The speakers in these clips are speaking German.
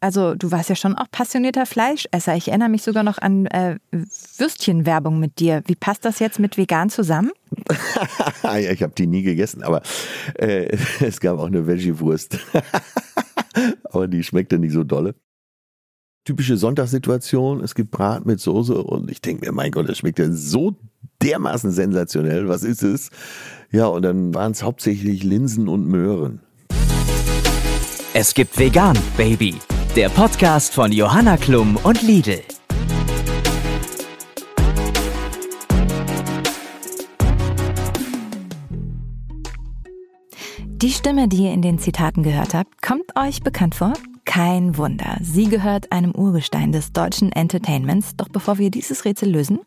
also du warst ja schon auch passionierter Fleischesser. Ich erinnere mich sogar noch an äh, Würstchenwerbung mit dir. Wie passt das jetzt mit vegan zusammen? ja, ich habe die nie gegessen, aber äh, es gab auch eine Veggie-Wurst. aber die schmeckte nicht so dolle. Typische Sonntagssituation, es gibt Brat mit Soße und ich denke mir, mein Gott, das schmeckt ja so dermaßen sensationell. Was ist es? Ja, und dann waren es hauptsächlich Linsen und Möhren. Es gibt Vegan, Baby. Der Podcast von Johanna Klum und Lidl. Die Stimme, die ihr in den Zitaten gehört habt, kommt euch bekannt vor? Kein Wunder. Sie gehört einem Urgestein des deutschen Entertainments. Doch bevor wir dieses Rätsel lösen,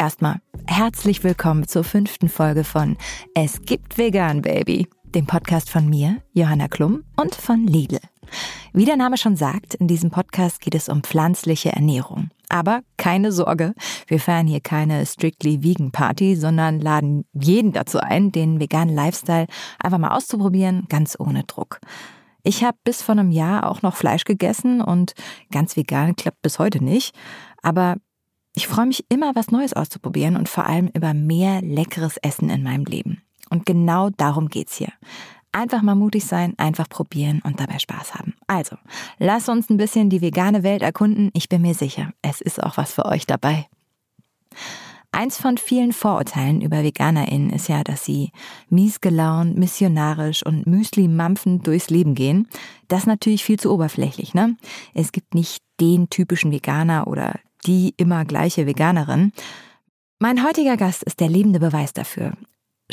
erstmal herzlich willkommen zur fünften Folge von Es gibt Vegan, Baby dem Podcast von mir, Johanna Klum, und von Lidl. Wie der Name schon sagt, in diesem Podcast geht es um pflanzliche Ernährung. Aber keine Sorge, wir feiern hier keine strictly vegan Party, sondern laden jeden dazu ein, den veganen Lifestyle einfach mal auszuprobieren, ganz ohne Druck. Ich habe bis vor einem Jahr auch noch Fleisch gegessen und ganz vegan klappt bis heute nicht. Aber ich freue mich immer, was Neues auszuprobieren und vor allem über mehr leckeres Essen in meinem Leben. Und genau darum geht's hier. Einfach mal mutig sein, einfach probieren und dabei Spaß haben. Also, lass uns ein bisschen die vegane Welt erkunden. Ich bin mir sicher, es ist auch was für euch dabei. Eins von vielen Vorurteilen über VeganerInnen ist ja, dass sie miesgelaunt, missionarisch und müsli-mampfend durchs Leben gehen. Das ist natürlich viel zu oberflächlich, ne? Es gibt nicht den typischen Veganer oder die immer gleiche Veganerin. Mein heutiger Gast ist der lebende Beweis dafür.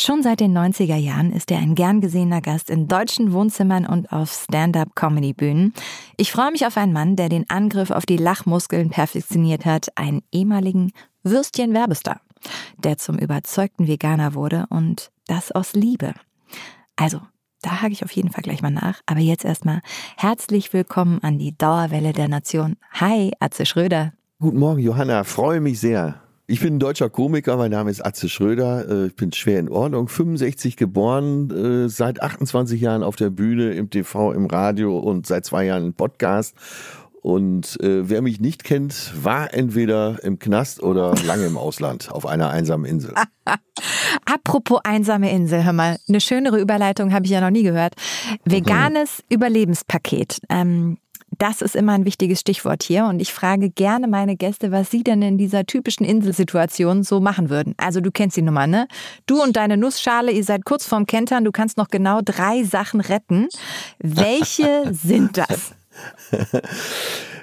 Schon seit den 90er Jahren ist er ein gern gesehener Gast in deutschen Wohnzimmern und auf Stand-up-Comedy-Bühnen. Ich freue mich auf einen Mann, der den Angriff auf die Lachmuskeln perfektioniert hat, einen ehemaligen Würstchen-Werbestar, der zum überzeugten Veganer wurde und das aus Liebe. Also, da hake ich auf jeden Fall gleich mal nach. Aber jetzt erstmal herzlich willkommen an die Dauerwelle der Nation. Hi, Atze Schröder. Guten Morgen, Johanna. Freue mich sehr. Ich bin ein deutscher Komiker, mein Name ist Atze Schröder, äh, ich bin schwer in Ordnung, 65 geboren, äh, seit 28 Jahren auf der Bühne, im TV, im Radio und seit zwei Jahren im Podcast. Und äh, wer mich nicht kennt, war entweder im Knast oder lange im Ausland auf einer einsamen Insel. Apropos einsame Insel, hör mal, eine schönere Überleitung habe ich ja noch nie gehört. Veganes mhm. Überlebenspaket. Ähm, das ist immer ein wichtiges Stichwort hier und ich frage gerne meine Gäste, was sie denn in dieser typischen Inselsituation so machen würden. Also du kennst die Nummer, ne? Du und deine Nussschale, ihr seid kurz vorm Kentern, du kannst noch genau drei Sachen retten. Welche sind das?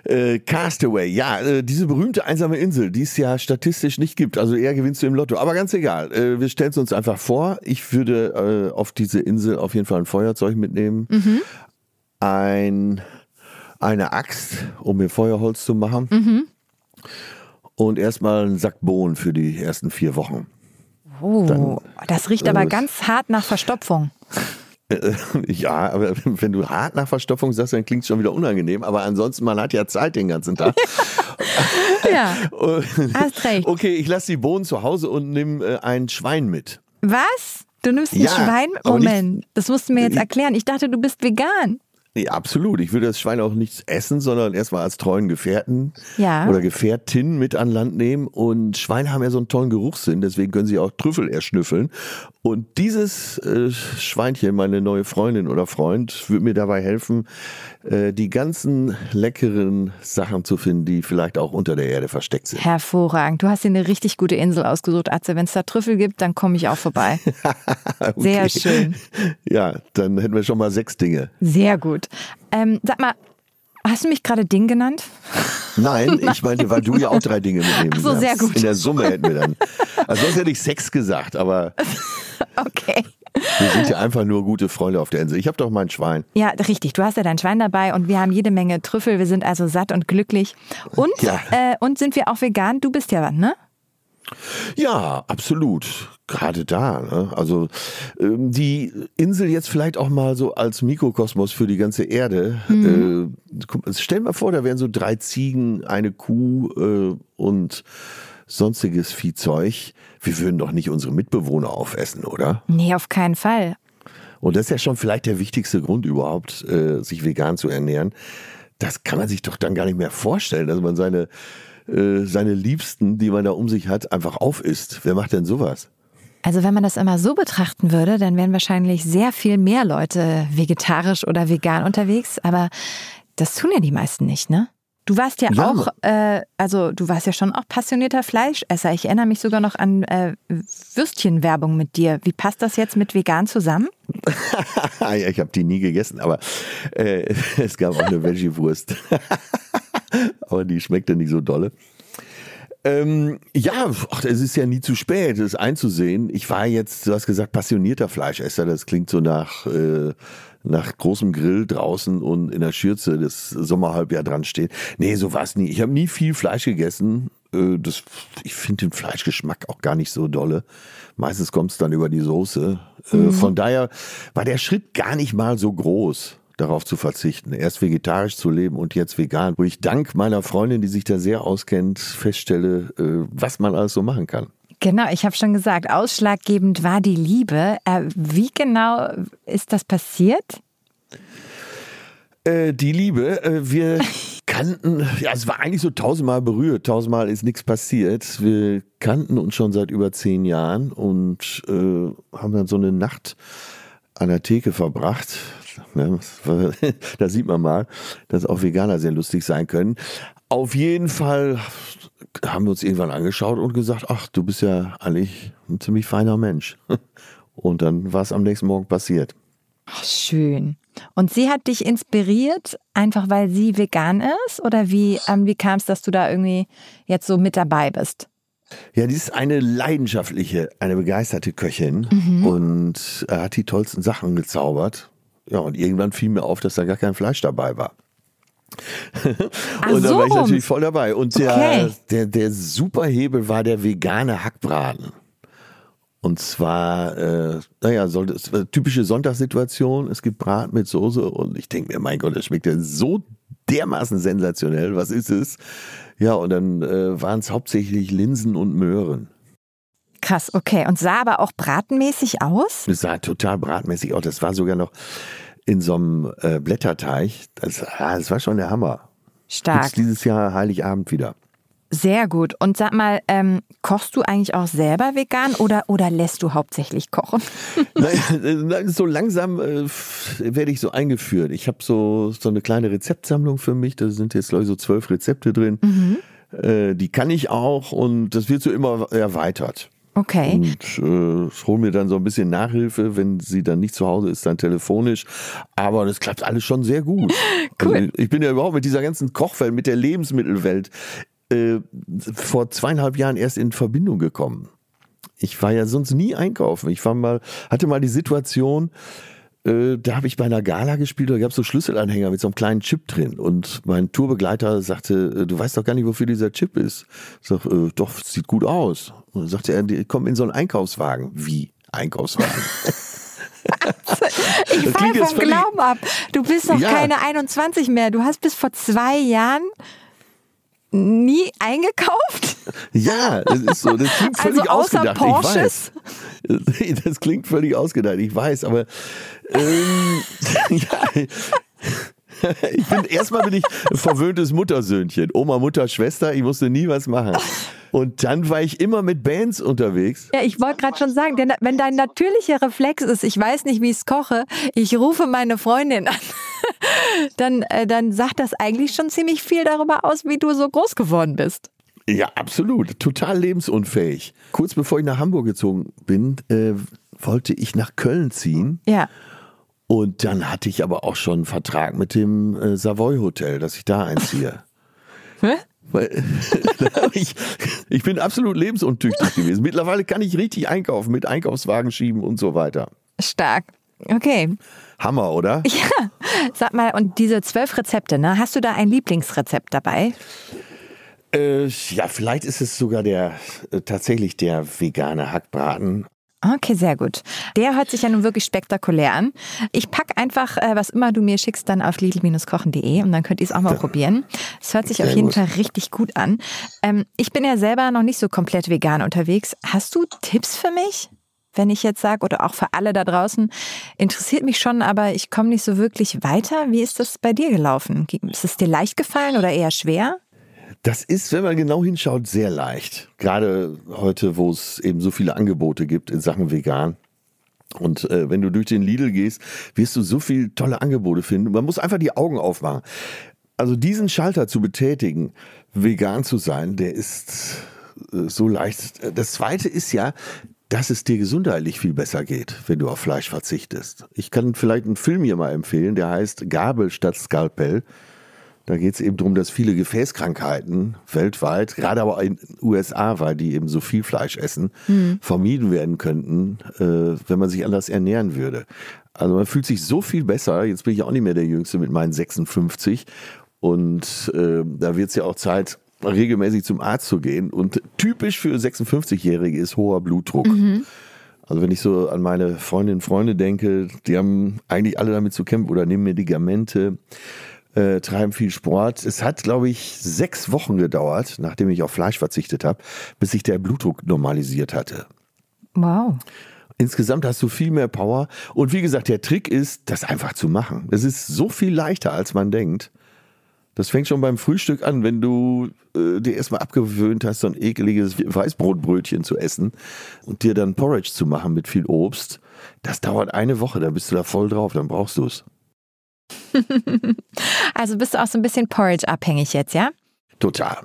Äh, Castaway, ja, äh, diese berühmte einsame Insel, die es ja statistisch nicht gibt. Also eher gewinnst du im Lotto. Aber ganz egal, äh, wir stellen es uns einfach vor. Ich würde auf diese Insel auf jeden Fall ein Feuerzeug mitnehmen. Mhm. Ein eine Axt, um mir Feuerholz zu machen. Mhm. Und erstmal einen Sack Bohnen für die ersten vier Wochen. Oh, Dann, das riecht aber äh, ganz hart nach Verstopfung. Ja, aber wenn du hart nach Verstopfung sagst, dann klingt es schon wieder unangenehm. Aber ansonsten, man hat ja Zeit den ganzen Tag. ja, hast recht. Okay, ich lasse die Bohnen zu Hause und nehme äh, ein Schwein mit. Was? Du nimmst ein ja, Schwein? Moment, das musst du mir jetzt erklären. Ich dachte, du bist vegan. Nee, absolut. Ich würde das Schwein auch nicht essen, sondern erstmal als treuen Gefährten ja. oder Gefährtin mit an Land nehmen. Und Schweine haben ja so einen tollen Geruchssinn, deswegen können sie auch Trüffel erschnüffeln. Und dieses äh, Schweinchen, meine neue Freundin oder Freund, würde mir dabei helfen, äh, die ganzen leckeren Sachen zu finden, die vielleicht auch unter der Erde versteckt sind. Hervorragend. Du hast dir eine richtig gute Insel ausgesucht, Atze. Wenn es da Trüffel gibt, dann komme ich auch vorbei. okay. Sehr schön. Ja, dann hätten wir schon mal sechs Dinge. Sehr gut. Ähm, sag mal, Hast du mich gerade Ding genannt? Nein, ich meinte, weil du ja auch drei Dinge mitnehmen Ach so, sehr gut. In der Summe hätten wir dann. Also sonst hätte ich Sex gesagt, aber. okay. Wir sind ja einfach nur gute Freunde auf der Insel. Ich habe doch mein Schwein. Ja, richtig. Du hast ja dein Schwein dabei und wir haben jede Menge Trüffel. Wir sind also satt und glücklich. Und, ja. äh, und sind wir auch vegan? Du bist ja, ne? Ja, absolut. Gerade da. Ne? Also ähm, die Insel jetzt vielleicht auch mal so als Mikrokosmos für die ganze Erde. Mhm. Äh, stell mal vor, da wären so drei Ziegen, eine Kuh äh, und sonstiges Viehzeug. Wir würden doch nicht unsere Mitbewohner aufessen, oder? Nee, auf keinen Fall. Und das ist ja schon vielleicht der wichtigste Grund überhaupt, äh, sich vegan zu ernähren das kann man sich doch dann gar nicht mehr vorstellen, dass man seine, äh, seine Liebsten, die man da um sich hat, einfach aufisst. Wer macht denn sowas? Also wenn man das immer so betrachten würde, dann wären wahrscheinlich sehr viel mehr Leute vegetarisch oder vegan unterwegs. Aber das tun ja die meisten nicht, ne? Du warst ja, ja. auch, äh, also du warst ja schon auch passionierter Fleischesser. Ich erinnere mich sogar noch an äh, Würstchenwerbung mit dir. Wie passt das jetzt mit vegan zusammen? ja, ich habe die nie gegessen, aber äh, es gab auch eine Veggie-Wurst. aber die schmeckte nicht so dolle. Ähm, ja, ach, es ist ja nie zu spät, es einzusehen. Ich war jetzt, du hast gesagt, passionierter Fleischesser. Das klingt so nach, äh, nach großem Grill draußen und in der Schürze das Sommerhalbjahr dran steht. Nee, so war es nie. Ich habe nie viel Fleisch gegessen. Äh, das, ich finde den Fleischgeschmack auch gar nicht so dolle. Meistens kommt es dann über die Soße. Äh, mhm. Von daher war der Schritt gar nicht mal so groß darauf zu verzichten, erst vegetarisch zu leben und jetzt vegan, wo ich dank meiner Freundin, die sich da sehr auskennt, feststelle, äh, was man alles so machen kann. Genau, ich habe schon gesagt, ausschlaggebend war die Liebe. Äh, wie genau ist das passiert? Äh, die Liebe, wir kannten, ja, es war eigentlich so tausendmal berührt, tausendmal ist nichts passiert. Wir kannten uns schon seit über zehn Jahren und äh, haben dann so eine Nacht an der Theke verbracht. Ne? Da sieht man mal, dass auch Veganer sehr lustig sein können. Auf jeden Fall haben wir uns irgendwann angeschaut und gesagt, ach, du bist ja eigentlich ein ziemlich feiner Mensch. Und dann war es am nächsten Morgen passiert. Ach, schön. Und sie hat dich inspiriert, einfach weil sie vegan ist? Oder wie, ähm, wie kam es, dass du da irgendwie jetzt so mit dabei bist? Ja, die ist eine leidenschaftliche, eine begeisterte Köchin mhm. und äh, hat die tollsten Sachen gezaubert. Ja, und irgendwann fiel mir auf, dass da gar kein Fleisch dabei war. und da war ich natürlich voll dabei. Und der, okay. der, der Superhebel war der vegane Hackbraten. Und zwar, äh, naja, soll das, typische Sonntagssituation. Es gibt Brat mit Soße und ich denke mir, mein Gott, das schmeckt ja so dermaßen sensationell. Was ist es? Ja, und dann äh, waren es hauptsächlich Linsen und Möhren. Krass, okay. Und sah aber auch bratenmäßig aus? Es sah total bratenmäßig aus. Das war sogar noch in so einem äh, Blätterteig. Das, ah, das war schon der Hammer. Stark. Gibt's dieses Jahr Heiligabend wieder. Sehr gut. Und sag mal, ähm, kochst du eigentlich auch selber vegan oder, oder lässt du hauptsächlich kochen? Nein, so langsam äh, werde ich so eingeführt. Ich habe so, so eine kleine Rezeptsammlung für mich. Da sind jetzt, glaube ich, so zwölf Rezepte drin. Mhm. Äh, die kann ich auch und das wird so immer erweitert. Okay. Und äh, hole mir dann so ein bisschen Nachhilfe, wenn sie dann nicht zu Hause ist, dann telefonisch. Aber das klappt alles schon sehr gut. cool. Also ich bin ja überhaupt mit dieser ganzen Kochwelt, mit der Lebensmittelwelt äh, vor zweieinhalb Jahren erst in Verbindung gekommen. Ich war ja sonst nie einkaufen. Ich war mal, hatte mal die Situation, äh, da habe ich bei einer Gala gespielt, da gab es so Schlüsselanhänger mit so einem kleinen Chip drin. Und mein Tourbegleiter sagte, äh, du weißt doch gar nicht, wofür dieser Chip ist. Ich sag, äh, doch, sieht gut aus. Und dann sagte er, komm in so einen Einkaufswagen. Wie? Einkaufswagen? ich falle vom Glauben ab. Du bist doch ja. keine 21 mehr. Du hast bis vor zwei Jahren nie eingekauft? Ja, das ist so. Das klingt völlig also außer ausgedacht. Porsches? Ich weiß. Das klingt völlig ausgedacht. Ich weiß, aber ähm, ja, ich bin erstmal bin ich verwöhntes Muttersöhnchen. Oma, Mutter, Schwester, ich musste nie was machen. Und dann war ich immer mit Bands unterwegs. Ja, ich wollte gerade schon sagen, wenn dein natürlicher Reflex ist, ich weiß nicht, wie ich es koche, ich rufe meine Freundin an, dann, äh, dann sagt das eigentlich schon ziemlich viel darüber aus, wie du so groß geworden bist. Ja, absolut. Total lebensunfähig. Kurz bevor ich nach Hamburg gezogen bin, äh, wollte ich nach Köln ziehen. Ja. Und dann hatte ich aber auch schon einen Vertrag mit dem äh, Savoy Hotel, dass ich da einziehe. Hä? Weil, ich, ich bin absolut lebensuntüchtig gewesen. Mittlerweile kann ich richtig einkaufen, mit Einkaufswagen schieben und so weiter. Stark. Okay. Hammer, oder? Ja. Sag mal, und diese zwölf Rezepte, ne? Hast du da ein Lieblingsrezept dabei? Äh, ja, vielleicht ist es sogar der äh, tatsächlich der vegane Hackbraten. Okay, sehr gut. Der hört sich ja nun wirklich spektakulär an. Ich packe einfach, äh, was immer du mir schickst, dann auf lidl-kochen.de und dann könnt ihr es auch mal ja. probieren. Es hört sich sehr auf jeden gut. Fall richtig gut an. Ähm, ich bin ja selber noch nicht so komplett vegan unterwegs. Hast du Tipps für mich? Wenn ich jetzt sage, oder auch für alle da draußen, interessiert mich schon, aber ich komme nicht so wirklich weiter. Wie ist das bei dir gelaufen? Ist es dir leicht gefallen oder eher schwer? Das ist, wenn man genau hinschaut, sehr leicht. Gerade heute, wo es eben so viele Angebote gibt in Sachen vegan. Und äh, wenn du durch den Lidl gehst, wirst du so viele tolle Angebote finden. Man muss einfach die Augen aufmachen. Also diesen Schalter zu betätigen, vegan zu sein, der ist äh, so leicht. Das Zweite ist ja, dass es dir gesundheitlich viel besser geht, wenn du auf Fleisch verzichtest. Ich kann vielleicht einen Film hier mal empfehlen, der heißt Gabel statt Skalpell. Da geht es eben darum, dass viele Gefäßkrankheiten weltweit, gerade aber in den USA, weil die eben so viel Fleisch essen, mhm. vermieden werden könnten, äh, wenn man sich anders ernähren würde. Also man fühlt sich so viel besser. Jetzt bin ich auch nicht mehr der Jüngste mit meinen 56. Und äh, da wird es ja auch Zeit, regelmäßig zum Arzt zu gehen. Und typisch für 56-Jährige ist hoher Blutdruck. Mhm. Also wenn ich so an meine Freundinnen und Freunde denke, die haben eigentlich alle damit zu kämpfen oder nehmen Medikamente äh, treiben viel Sport. Es hat, glaube ich, sechs Wochen gedauert, nachdem ich auf Fleisch verzichtet habe, bis sich der Blutdruck normalisiert hatte. Wow. Insgesamt hast du viel mehr Power. Und wie gesagt, der Trick ist, das einfach zu machen. Es ist so viel leichter, als man denkt. Das fängt schon beim Frühstück an, wenn du äh, dir erstmal abgewöhnt hast, so ein ekeliges Weißbrotbrötchen zu essen und dir dann Porridge zu machen mit viel Obst. Das dauert eine Woche, dann bist du da voll drauf, dann brauchst du es. also bist du auch so ein bisschen Porridge-abhängig jetzt, ja? Total.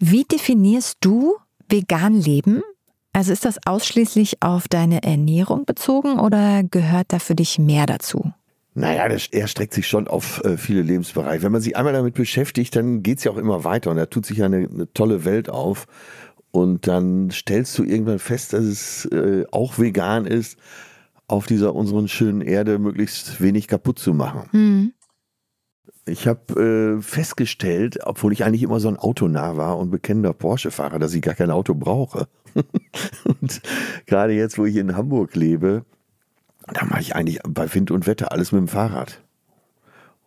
Wie definierst du vegan Leben? Also ist das ausschließlich auf deine Ernährung bezogen oder gehört da für dich mehr dazu? Naja, das erstreckt sich schon auf äh, viele Lebensbereiche. Wenn man sich einmal damit beschäftigt, dann geht es ja auch immer weiter und da tut sich ja eine, eine, tolle Welt auf. Und dann stellst du irgendwann fest, dass es äh, auch vegan ist auf dieser unseren schönen Erde möglichst wenig kaputt zu machen. Mhm. Ich habe äh, festgestellt, obwohl ich eigentlich immer so ein Autonah war und bekennender Porsche-Fahrer, dass ich gar kein Auto brauche. und gerade jetzt, wo ich in Hamburg lebe, da mache ich eigentlich bei Wind und Wetter alles mit dem Fahrrad.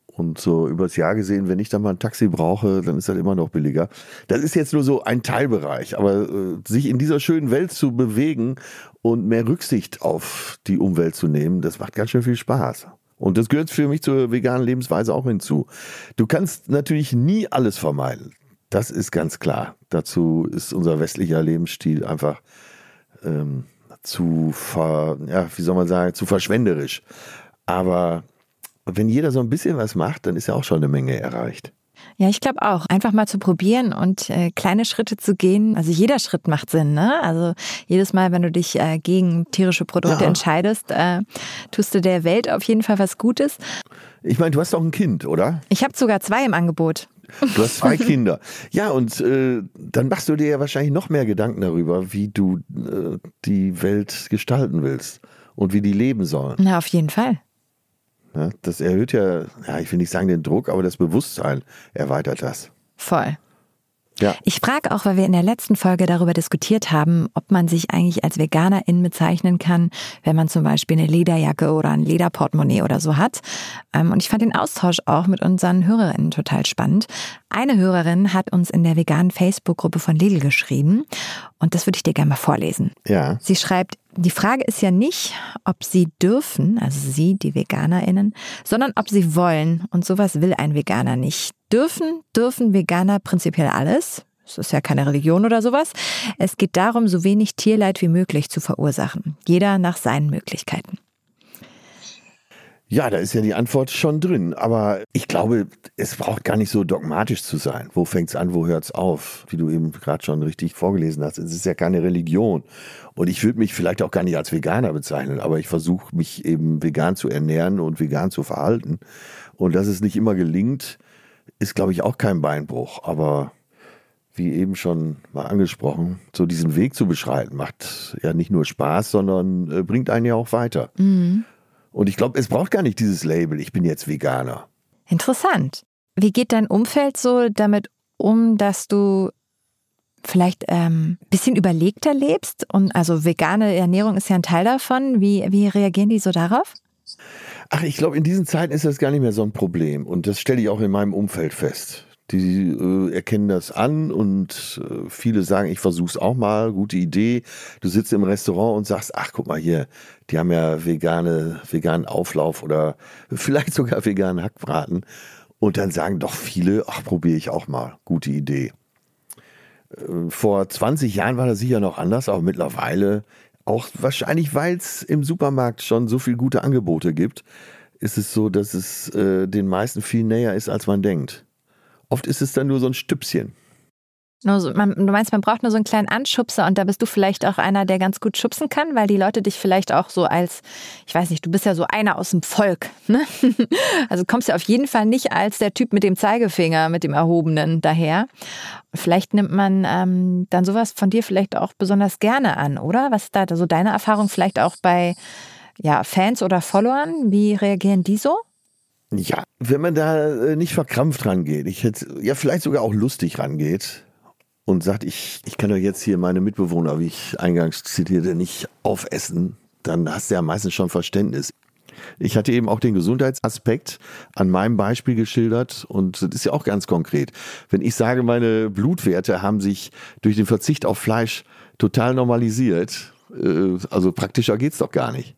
Und so übers Jahr gesehen, wenn ich dann mal ein Taxi brauche, dann ist das immer noch billiger. Das ist jetzt nur so ein Teilbereich, aber äh, sich in dieser schönen Welt zu bewegen und mehr Rücksicht auf die Umwelt zu nehmen, das macht ganz schön viel Spaß. Und das gehört für mich zur veganen Lebensweise auch hinzu. Du kannst natürlich nie alles vermeiden. Das ist ganz klar. Dazu ist unser westlicher Lebensstil einfach ähm, zu, ver, ja, wie soll man sagen, zu verschwenderisch. Aber wenn jeder so ein bisschen was macht, dann ist ja auch schon eine Menge erreicht. Ja, ich glaube auch. Einfach mal zu probieren und äh, kleine Schritte zu gehen. Also jeder Schritt macht Sinn, ne? Also jedes Mal, wenn du dich äh, gegen tierische Produkte ja. entscheidest, äh, tust du der Welt auf jeden Fall was Gutes. Ich meine, du hast doch ein Kind, oder? Ich habe sogar zwei im Angebot. Du hast zwei Kinder. Ja, und äh, dann machst du dir ja wahrscheinlich noch mehr Gedanken darüber, wie du äh, die Welt gestalten willst und wie die leben sollen. Na, auf jeden Fall. Ja, das erhöht ja, ja, ich will nicht sagen den Druck, aber das Bewusstsein erweitert das. Voll. Ja. Ich frage auch, weil wir in der letzten Folge darüber diskutiert haben, ob man sich eigentlich als Veganerin bezeichnen kann, wenn man zum Beispiel eine Lederjacke oder ein Lederportemonnaie oder so hat. Ähm, und ich fand den Austausch auch mit unseren Hörerinnen total spannend. Eine Hörerin hat uns in der veganen Facebook-Gruppe von Lidl geschrieben und das würde ich dir gerne mal vorlesen. Ja. Sie schreibt, die Frage ist ja nicht, ob sie dürfen, also sie, die VeganerInnen, sondern ob sie wollen. Und sowas will ein Veganer nicht. Dürfen, dürfen Veganer prinzipiell alles. Es ist ja keine Religion oder sowas. Es geht darum, so wenig Tierleid wie möglich zu verursachen. Jeder nach seinen Möglichkeiten. Ja, da ist ja die Antwort schon drin. Aber ich glaube, es braucht gar nicht so dogmatisch zu sein. Wo fängt es an, wo hört es auf? Wie du eben gerade schon richtig vorgelesen hast. Es ist ja keine Religion. Und ich würde mich vielleicht auch gar nicht als Veganer bezeichnen, aber ich versuche mich eben vegan zu ernähren und vegan zu verhalten. Und dass es nicht immer gelingt, ist, glaube ich, auch kein Beinbruch. Aber wie eben schon mal angesprochen, so diesen Weg zu beschreiten, macht ja nicht nur Spaß, sondern äh, bringt einen ja auch weiter. Mhm. Und ich glaube, es braucht gar nicht dieses Label, ich bin jetzt Veganer. Interessant. Wie geht dein Umfeld so damit um, dass du vielleicht ein ähm, bisschen überlegter lebst? Und also vegane Ernährung ist ja ein Teil davon. Wie, wie reagieren die so darauf? Ach, ich glaube, in diesen Zeiten ist das gar nicht mehr so ein Problem. Und das stelle ich auch in meinem Umfeld fest. Die äh, erkennen das an und äh, viele sagen, ich versuch's auch mal, gute Idee. Du sitzt im Restaurant und sagst, ach guck mal hier, die haben ja vegane, veganen Auflauf oder vielleicht sogar veganen Hackbraten. Und dann sagen doch viele, ach probiere ich auch mal, gute Idee. Äh, vor 20 Jahren war das sicher noch anders, aber mittlerweile auch wahrscheinlich, weil es im Supermarkt schon so viele gute Angebote gibt, ist es so, dass es äh, den meisten viel näher ist, als man denkt. Oft ist es dann nur so ein Stüpschen. So, man, du meinst, man braucht nur so einen kleinen Anschubser und da bist du vielleicht auch einer, der ganz gut schubsen kann, weil die Leute dich vielleicht auch so als, ich weiß nicht, du bist ja so einer aus dem Volk. Ne? Also kommst ja auf jeden Fall nicht als der Typ mit dem Zeigefinger, mit dem erhobenen daher. Vielleicht nimmt man ähm, dann sowas von dir vielleicht auch besonders gerne an, oder? Was ist da so deine Erfahrung vielleicht auch bei ja, Fans oder Followern? Wie reagieren die so? Ja, wenn man da äh, nicht verkrampft rangeht, ich hätte, ja, vielleicht sogar auch lustig rangeht und sagt, ich, ich kann doch jetzt hier meine Mitbewohner, wie ich eingangs zitierte, nicht aufessen, dann hast du ja meistens schon Verständnis. Ich hatte eben auch den Gesundheitsaspekt an meinem Beispiel geschildert und das ist ja auch ganz konkret. Wenn ich sage, meine Blutwerte haben sich durch den Verzicht auf Fleisch total normalisiert, äh, also praktischer geht's doch gar nicht.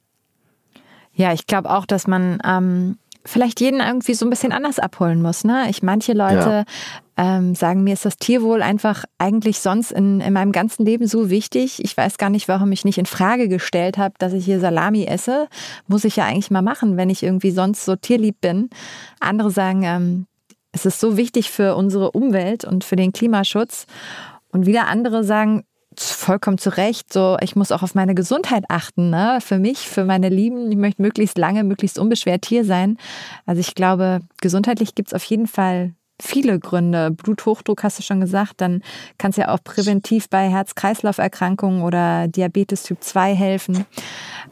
Ja, ich glaube auch, dass man ähm, vielleicht jeden irgendwie so ein bisschen anders abholen muss. Ne? Ich manche Leute ja. ähm, sagen mir ist das Tierwohl einfach eigentlich sonst in, in meinem ganzen Leben so wichtig. Ich weiß gar nicht, warum ich nicht in Frage gestellt habe, dass ich hier Salami esse. Muss ich ja eigentlich mal machen, wenn ich irgendwie sonst so tierlieb bin. Andere sagen, ähm, es ist so wichtig für unsere Umwelt und für den Klimaschutz. Und wieder andere sagen, vollkommen zu Recht. So, ich muss auch auf meine Gesundheit achten, ne? Für mich, für meine Lieben. Ich möchte möglichst lange, möglichst unbeschwert hier sein. Also ich glaube, gesundheitlich gibt es auf jeden Fall viele Gründe. Bluthochdruck hast du schon gesagt, dann kann es ja auch präventiv bei Herz-Kreislauf-Erkrankungen oder Diabetes Typ 2 helfen.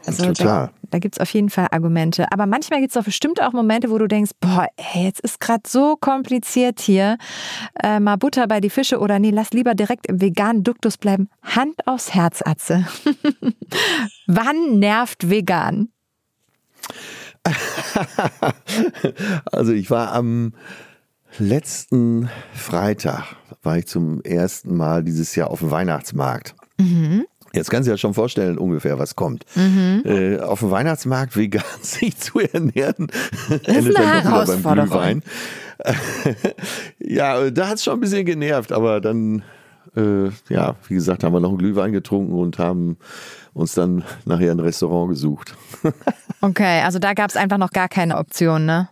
Also Total. da, da gibt es auf jeden Fall Argumente. Aber manchmal gibt es auch bestimmt auch Momente, wo du denkst, boah, ey, jetzt ist gerade so kompliziert hier. Äh, mal Butter bei die Fische oder nee, lass lieber direkt im veganen Duktus bleiben. Hand aufs Herz, Atze. Wann nervt vegan? also ich war am letzten Freitag war ich zum ersten Mal dieses Jahr auf dem Weihnachtsmarkt. Mhm. Jetzt kannst du dir ja schon vorstellen, ungefähr, was kommt. Mhm. Äh, auf dem Weihnachtsmarkt vegan sich zu ernähren, das ist eine Herausforderung. ja, da hat es schon ein bisschen genervt, aber dann, äh, ja, wie gesagt, haben wir noch einen Glühwein getrunken und haben uns dann nachher ein Restaurant gesucht. okay, also da gab es einfach noch gar keine Option, ne?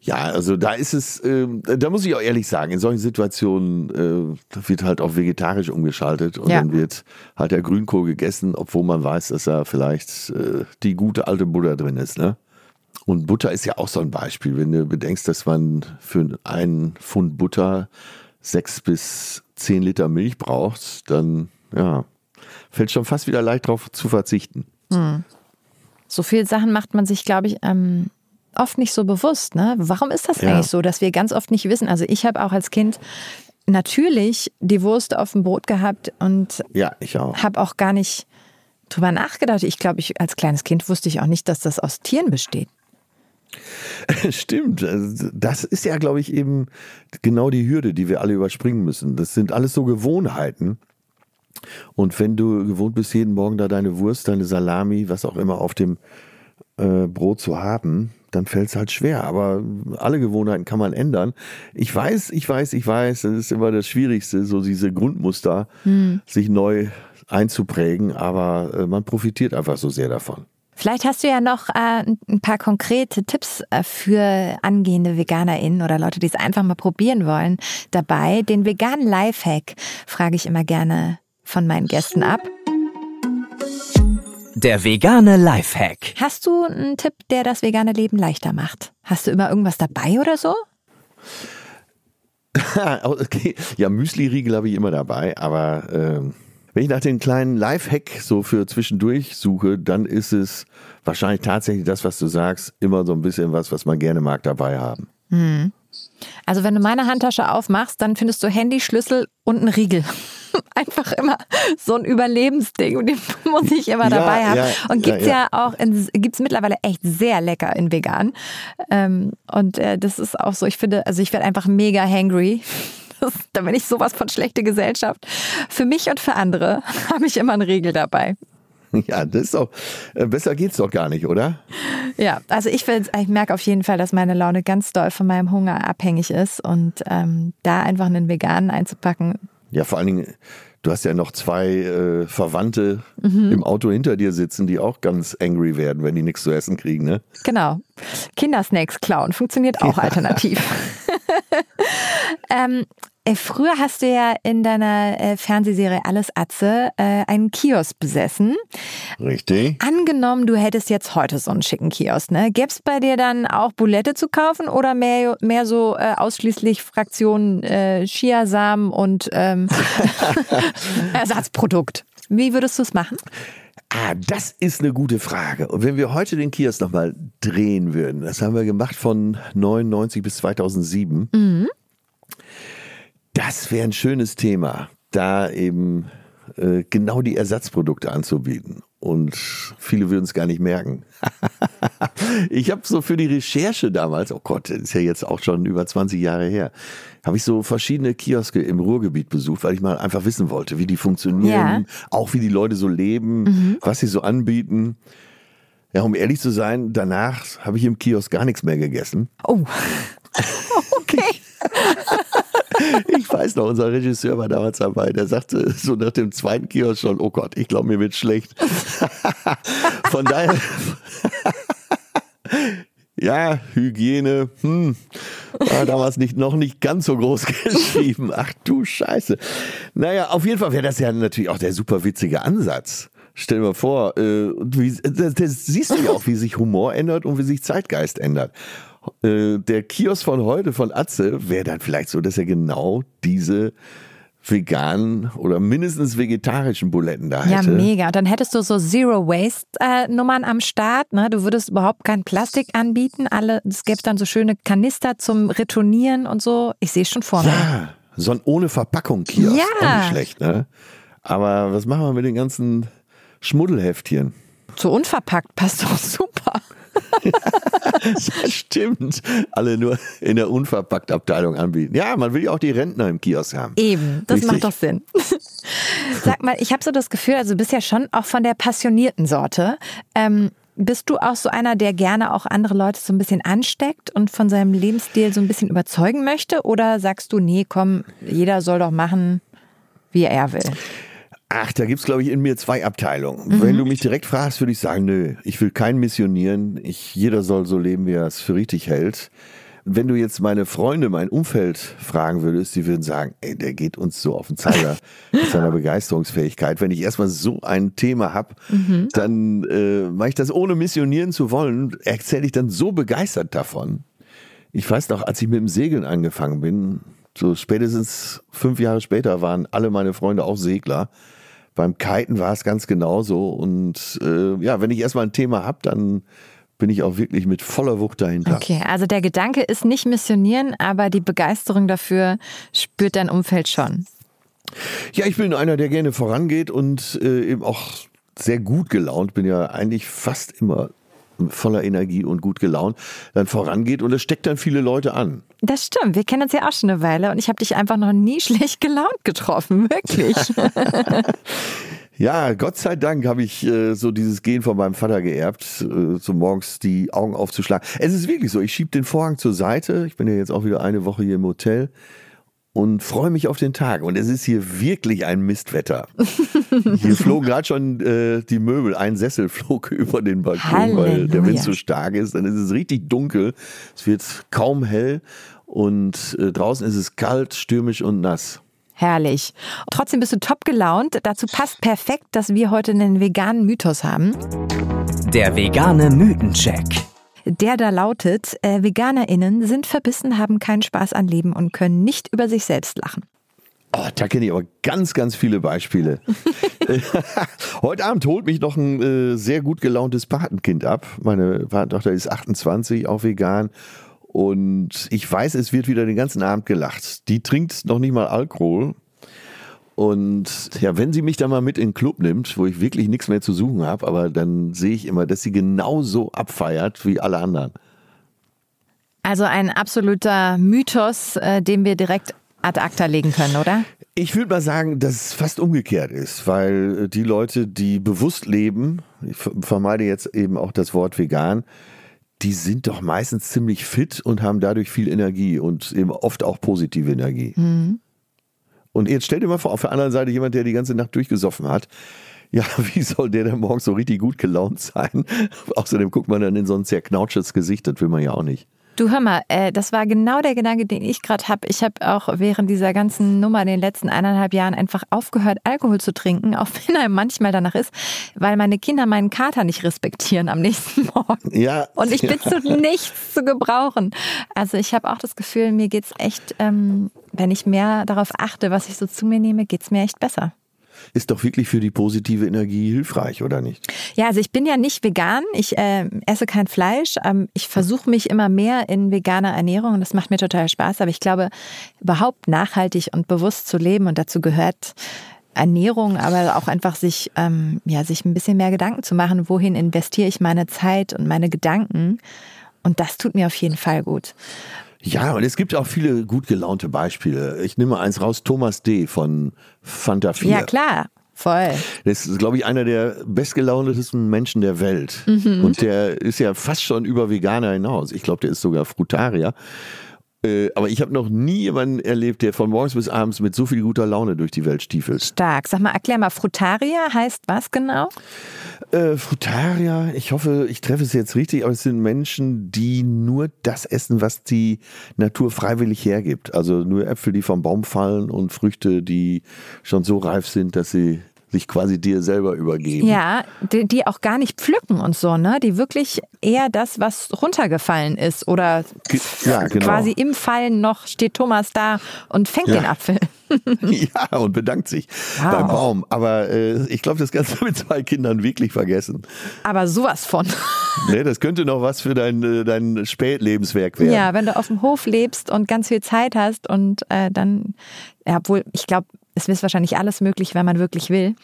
Ja, also da ist es, äh, da muss ich auch ehrlich sagen, in solchen Situationen äh, wird halt auch vegetarisch umgeschaltet und ja. dann wird halt der Grünkohl gegessen, obwohl man weiß, dass da vielleicht äh, die gute alte Butter drin ist. Ne? Und Butter ist ja auch so ein Beispiel, wenn du bedenkst, dass man für einen Pfund Butter sechs bis zehn Liter Milch braucht, dann ja, fällt schon fast wieder leicht darauf zu verzichten. Hm. So viele Sachen macht man sich, glaube ich, ähm oft nicht so bewusst. Ne? Warum ist das ja. eigentlich so, dass wir ganz oft nicht wissen? Also ich habe auch als Kind natürlich die Wurst auf dem Brot gehabt und ja, ich auch. habe auch gar nicht drüber nachgedacht. Ich glaube, ich als kleines Kind wusste ich auch nicht, dass das aus Tieren besteht. Stimmt, also das ist ja, glaube ich, eben genau die Hürde, die wir alle überspringen müssen. Das sind alles so Gewohnheiten. Und wenn du gewohnt bist, jeden Morgen da deine Wurst, deine Salami, was auch immer auf dem äh, Brot zu haben, dann fällt es halt schwer. Aber alle Gewohnheiten kann man ändern. Ich weiß, ich weiß, ich weiß, das ist immer das Schwierigste, so diese Grundmuster hm. sich neu einzuprägen, aber äh, man profitiert einfach so sehr davon. Vielleicht hast du ja noch äh, ein paar konkrete Tipps äh, für angehende VeganerInnen oder Leute, die es einfach mal probieren wollen, dabei. Den veganen Lifehack frage ich immer gerne von meinen Gästen ab. Der vegane Lifehack. Hast du einen Tipp, der das vegane Leben leichter macht? Hast du immer irgendwas dabei oder so? okay. Ja, Müsli-Riegel habe ich immer dabei, aber ähm, wenn ich nach den kleinen Lifehack so für zwischendurch suche, dann ist es wahrscheinlich tatsächlich das, was du sagst, immer so ein bisschen was, was man gerne mag dabei haben. Hm. Also wenn du meine Handtasche aufmachst, dann findest du Handy, Schlüssel und einen Riegel. einfach immer so ein Überlebensding und den muss ich immer ja, dabei haben. Ja, und gibt's ja, ja. auch, in, gibt's mittlerweile echt sehr lecker in vegan. Ähm, und äh, das ist auch so, ich finde, also ich werde einfach mega hangry. Das, da bin ich sowas von schlechte Gesellschaft. Für mich und für andere habe ich immer eine Regel dabei. Ja, das ist doch, äh, besser geht's doch gar nicht, oder? Ja, also ich, ich merke auf jeden Fall, dass meine Laune ganz doll von meinem Hunger abhängig ist und ähm, da einfach einen veganen einzupacken. Ja, vor allen Dingen, du hast ja noch zwei äh, Verwandte mhm. im Auto hinter dir sitzen, die auch ganz angry werden, wenn die nichts zu essen kriegen, ne? Genau. Kindersnacks klauen funktioniert auch ja. alternativ. ähm, äh, früher hast du ja in deiner äh, Fernsehserie Alles Atze äh, einen Kiosk besessen. Richtig. Angenommen, du hättest jetzt heute so einen schicken Kiosk, ne? Gäbe es bei dir dann auch Boulette zu kaufen oder mehr, mehr so äh, ausschließlich Fraktionen äh, Chiasamen und ähm, Ersatzprodukt? Wie würdest du es machen? Ah, das ist eine gute Frage. Und wenn wir heute den Kiosk nochmal drehen würden, das haben wir gemacht von 99 bis 2007. Mhm. Das wäre ein schönes Thema, da eben äh, genau die Ersatzprodukte anzubieten. Und viele würden es gar nicht merken. ich habe so für die Recherche damals, oh Gott, das ist ja jetzt auch schon über 20 Jahre her, habe ich so verschiedene Kioske im Ruhrgebiet besucht, weil ich mal einfach wissen wollte, wie die funktionieren, ja. auch wie die Leute so leben, mhm. was sie so anbieten. Ja, um ehrlich zu sein, danach habe ich im Kiosk gar nichts mehr gegessen. Oh. okay. ich weiß noch, unser Regisseur war damals dabei, der sagte so nach dem zweiten Kiosk schon, oh Gott, ich glaube, mir wird schlecht. Von daher, ja, Hygiene, hm, war damals nicht, noch nicht ganz so groß geschrieben. Ach du Scheiße. Naja, auf jeden Fall wäre das ja natürlich auch der super witzige Ansatz. Stell dir mal vor, äh, wie, das, das siehst du ja auch, wie sich Humor ändert und wie sich Zeitgeist ändert. Äh, der Kiosk von heute von Atze wäre dann vielleicht so, dass er genau diese veganen oder mindestens vegetarischen Buletten da hätte. Ja, mega. Und dann hättest du so Zero Waste äh, Nummern am Start. Ne? Du würdest überhaupt kein Plastik anbieten. Alle, es gäbe dann so schöne Kanister zum Retournieren und so. Ich sehe schon vor mir. Ja, so ein ohne Verpackung Kiosk. Ja. Auch nicht schlecht, ne? Aber was machen wir mit den ganzen Schmuddelheftchen? So unverpackt passt doch super. ja, stimmt. Alle nur in der Unverpackt-Abteilung anbieten. Ja, man will ja auch die Rentner im Kiosk haben. Eben, das Richtig. macht doch Sinn. Sag mal, ich habe so das Gefühl, also du bist ja schon auch von der passionierten Sorte. Ähm, bist du auch so einer, der gerne auch andere Leute so ein bisschen ansteckt und von seinem Lebensstil so ein bisschen überzeugen möchte? Oder sagst du, nee, komm, jeder soll doch machen, wie er will? Ach, da gibt's glaube ich in mir zwei Abteilungen. Mhm. Wenn du mich direkt fragst, würde ich sagen, nö, ich will keinen missionieren. Ich, jeder soll so leben, wie er es für richtig hält. Wenn du jetzt meine Freunde, mein Umfeld fragen würdest, die würden sagen, ey, der geht uns so auf den Zeiger mit seiner Begeisterungsfähigkeit. Wenn ich erstmal so ein Thema hab, mhm. dann äh, mache ich das ohne missionieren zu wollen, erzähle ich dann so begeistert davon. Ich weiß noch, als ich mit dem Segeln angefangen bin, so spätestens fünf Jahre später waren alle meine Freunde auch Segler. Beim Kiten war es ganz genauso. Und äh, ja, wenn ich erstmal ein Thema habe, dann bin ich auch wirklich mit voller Wucht dahinter. Okay, also der Gedanke ist nicht missionieren, aber die Begeisterung dafür spürt dein Umfeld schon. Ja, ich bin einer, der gerne vorangeht und äh, eben auch sehr gut gelaunt. Bin ja eigentlich fast immer voller Energie und gut gelaunt dann vorangeht und es steckt dann viele Leute an. Das stimmt. Wir kennen uns ja auch schon eine Weile und ich habe dich einfach noch nie schlecht gelaunt getroffen, wirklich. Ja, Gott sei Dank habe ich äh, so dieses Gen von meinem Vater geerbt, äh, so morgens die Augen aufzuschlagen. Es ist wirklich so, ich schiebe den Vorhang zur Seite. Ich bin ja jetzt auch wieder eine Woche hier im Hotel und freue mich auf den Tag. Und es ist hier wirklich ein Mistwetter. Hier flogen gerade schon äh, die Möbel. Ein Sessel flog über den Balkon, Halleluja. weil der Wind so stark ist. Dann ist es richtig dunkel. Es wird kaum hell. Und äh, draußen ist es kalt, stürmisch und nass. Herrlich. Trotzdem bist du top gelaunt. Dazu passt perfekt, dass wir heute einen veganen Mythos haben. Der vegane Mythencheck der da lautet, äh, VeganerInnen sind verbissen, haben keinen Spaß an Leben und können nicht über sich selbst lachen. Oh, da kenne ich aber ganz, ganz viele Beispiele. Heute Abend holt mich noch ein äh, sehr gut gelauntes Patenkind ab. Meine Patentochter ist 28, auch vegan. Und ich weiß, es wird wieder den ganzen Abend gelacht. Die trinkt noch nicht mal Alkohol. Und ja, wenn sie mich da mal mit in den Club nimmt, wo ich wirklich nichts mehr zu suchen habe, aber dann sehe ich immer, dass sie genauso abfeiert wie alle anderen. Also ein absoluter Mythos, äh, den wir direkt ad acta legen können, oder? Ich würde mal sagen, dass es fast umgekehrt ist, weil die Leute, die bewusst leben, ich vermeide jetzt eben auch das Wort vegan, die sind doch meistens ziemlich fit und haben dadurch viel Energie und eben oft auch positive Energie. Mhm. Und jetzt stell dir mal vor, auf der anderen Seite jemand, der die ganze Nacht durchgesoffen hat. Ja, wie soll der denn morgens so richtig gut gelaunt sein? Außerdem guckt man dann in so ein sehr knautsches Gesicht, das will man ja auch nicht. Du hör mal, äh, das war genau der Gedanke, den ich gerade habe. Ich habe auch während dieser ganzen Nummer in den letzten eineinhalb Jahren einfach aufgehört, Alkohol zu trinken, auch wenn einem manchmal danach ist, weil meine Kinder meinen Kater nicht respektieren am nächsten Morgen. Ja. Und ich bin ja. zu nichts zu gebrauchen. Also ich habe auch das Gefühl, mir geht's echt, ähm, wenn ich mehr darauf achte, was ich so zu mir nehme, geht's mir echt besser ist doch wirklich für die positive Energie hilfreich, oder nicht? Ja, also ich bin ja nicht vegan. Ich äh, esse kein Fleisch. Ähm, ich versuche mich immer mehr in veganer Ernährung und das macht mir total Spaß. Aber ich glaube, überhaupt nachhaltig und bewusst zu leben und dazu gehört Ernährung, aber auch einfach sich, ähm, ja, sich ein bisschen mehr Gedanken zu machen, wohin investiere ich meine Zeit und meine Gedanken. Und das tut mir auf jeden Fall gut. Ja, und es gibt auch viele gut gelaunte Beispiele. Ich nehme eins raus, Thomas D. von Fanta 4. Ja, klar. Voll. Das ist, glaube ich, einer der bestgelauntesten Menschen der Welt. Mhm. Und der ist ja fast schon über Veganer hinaus. Ich glaube, der ist sogar Frutarier. Äh, aber ich habe noch nie jemanden erlebt, der von morgens bis abends mit so viel guter Laune durch die Welt stiefelt. Stark. Sag mal, erklär mal, Frutaria heißt was genau? Äh, Frutaria, ich hoffe, ich treffe es jetzt richtig, aber es sind Menschen, die nur das essen, was die Natur freiwillig hergibt. Also nur Äpfel, die vom Baum fallen und Früchte, die schon so reif sind, dass sie sich quasi dir selber übergeben. Ja, die, die, auch gar nicht pflücken und so, ne? Die wirklich eher das, was runtergefallen ist oder ja, genau. quasi im Fallen noch steht Thomas da und fängt ja. den Apfel. ja, und bedankt sich wow. beim Baum. Aber äh, ich glaube, das kannst du mit zwei Kindern wirklich vergessen. Aber sowas von. nee, das könnte noch was für dein, äh, dein Spätlebenswerk werden. Ja, wenn du auf dem Hof lebst und ganz viel Zeit hast und äh, dann, ja, obwohl, ich glaube, es ist wahrscheinlich alles möglich, wenn man wirklich will.